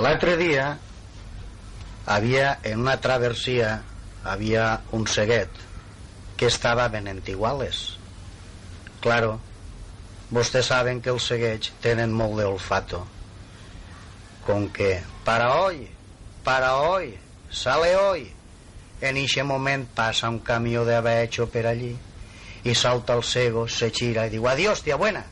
l'altre dia havia, en una traversia, havia un ceguet que estava ben entiguales. Claro, vostès saben que els ceguets tenen molt d'olfato. Com que, para hoy, para hoy, sale hoy. En eixe moment passa un camió de abecho per allí i salta el cego, se gira i diu, adiós, tia buena.